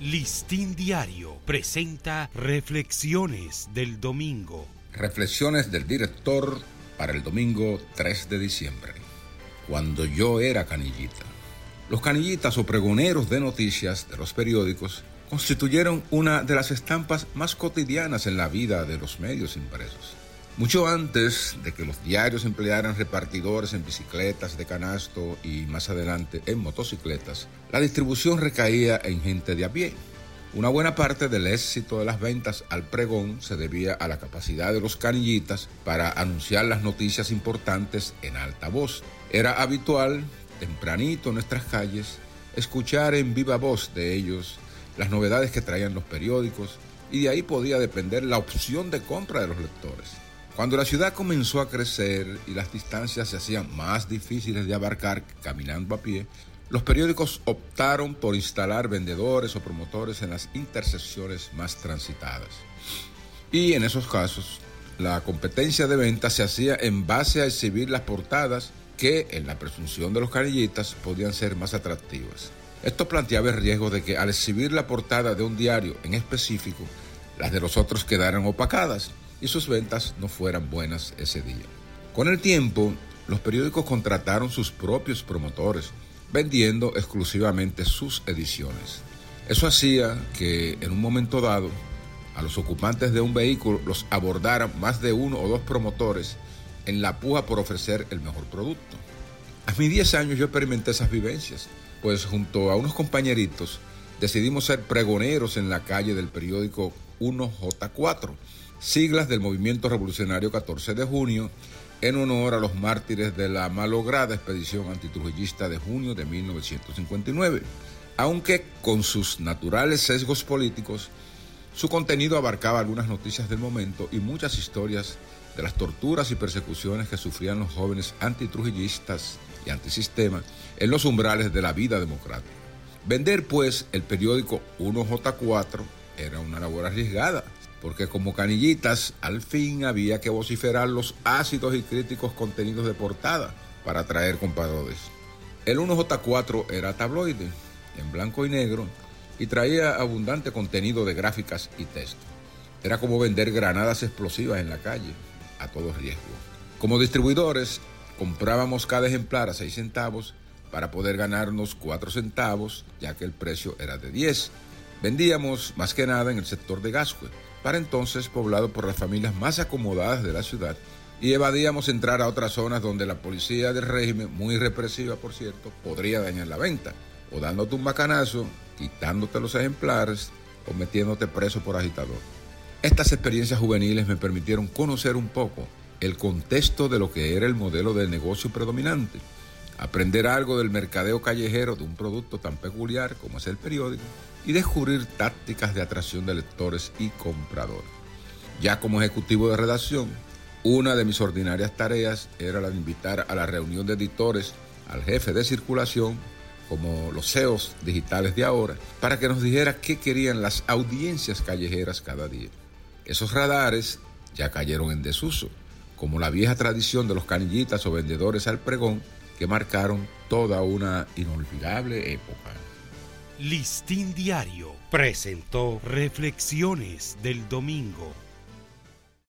Listín Diario presenta Reflexiones del Domingo. Reflexiones del director para el domingo 3 de diciembre. Cuando yo era canillita. Los canillitas o pregoneros de noticias de los periódicos constituyeron una de las estampas más cotidianas en la vida de los medios impresos. Mucho antes de que los diarios emplearan repartidores en bicicletas de canasto y más adelante en motocicletas, la distribución recaía en gente de a pie. Una buena parte del éxito de las ventas al pregón se debía a la capacidad de los canillitas para anunciar las noticias importantes en alta voz. Era habitual, tempranito en nuestras calles, escuchar en viva voz de ellos las novedades que traían los periódicos y de ahí podía depender la opción de compra de los lectores. Cuando la ciudad comenzó a crecer y las distancias se hacían más difíciles de abarcar caminando a pie, los periódicos optaron por instalar vendedores o promotores en las intersecciones más transitadas. Y en esos casos, la competencia de venta se hacía en base a exhibir las portadas que, en la presunción de los canillitas, podían ser más atractivas. Esto planteaba el riesgo de que al exhibir la portada de un diario en específico, las de los otros quedaran opacadas y sus ventas no fueran buenas ese día. Con el tiempo, los periódicos contrataron sus propios promotores, vendiendo exclusivamente sus ediciones. Eso hacía que en un momento dado a los ocupantes de un vehículo los abordaran más de uno o dos promotores en la puja por ofrecer el mejor producto. A mis 10 años yo experimenté esas vivencias, pues junto a unos compañeritos decidimos ser pregoneros en la calle del periódico 1J4 siglas del Movimiento Revolucionario 14 de junio, en honor a los mártires de la malograda expedición antitrujillista de junio de 1959. Aunque con sus naturales sesgos políticos, su contenido abarcaba algunas noticias del momento y muchas historias de las torturas y persecuciones que sufrían los jóvenes antitrujillistas y antisistema en los umbrales de la vida democrática. Vender, pues, el periódico 1J4 era una labor arriesgada, porque como canillitas al fin había que vociferar los ácidos y críticos contenidos de portada para atraer compradores. El 1J4 era tabloide, en blanco y negro, y traía abundante contenido de gráficas y texto. Era como vender granadas explosivas en la calle, a todo riesgo. Como distribuidores, comprábamos cada ejemplar a 6 centavos para poder ganarnos 4 centavos, ya que el precio era de 10. Vendíamos más que nada en el sector de Gascue, para entonces poblado por las familias más acomodadas de la ciudad, y evadíamos entrar a otras zonas donde la policía del régimen, muy represiva por cierto, podría dañar la venta, o dándote un macanazo, quitándote los ejemplares, o metiéndote preso por agitador. Estas experiencias juveniles me permitieron conocer un poco el contexto de lo que era el modelo de negocio predominante, aprender algo del mercadeo callejero de un producto tan peculiar como es el periódico y descubrir tácticas de atracción de lectores y compradores. Ya como ejecutivo de redacción, una de mis ordinarias tareas era la de invitar a la reunión de editores al jefe de circulación, como los CEOs digitales de ahora, para que nos dijera qué querían las audiencias callejeras cada día. Esos radares ya cayeron en desuso, como la vieja tradición de los canillitas o vendedores al pregón que marcaron toda una inolvidable época. Listín Diario presentó Reflexiones del Domingo.